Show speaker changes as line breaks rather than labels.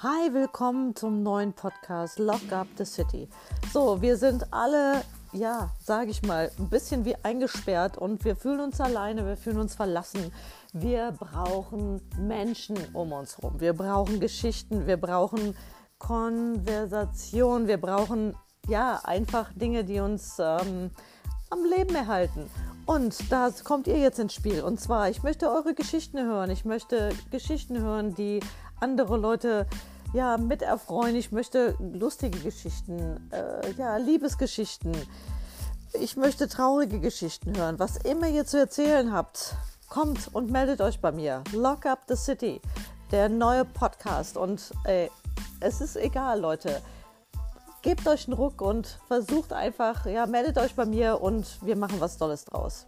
Hi, willkommen zum neuen Podcast Lock Up the City. So, wir sind alle, ja, sage ich mal, ein bisschen wie eingesperrt und wir fühlen uns alleine, wir fühlen uns verlassen. Wir brauchen Menschen um uns herum. Wir brauchen Geschichten, wir brauchen Konversation, wir brauchen ja einfach Dinge, die uns ähm, am Leben erhalten. Und da kommt ihr jetzt ins Spiel. Und zwar, ich möchte eure Geschichten hören. Ich möchte Geschichten hören, die andere Leute ja, mit erfreuen. Ich möchte lustige Geschichten, äh, ja, Liebesgeschichten. Ich möchte traurige Geschichten hören. Was immer ihr zu erzählen habt, kommt und meldet euch bei mir. Lock Up the City, der neue Podcast. Und ey, es ist egal, Leute. Gebt euch einen Ruck und versucht einfach, ja, meldet euch bei mir und wir machen was Tolles draus.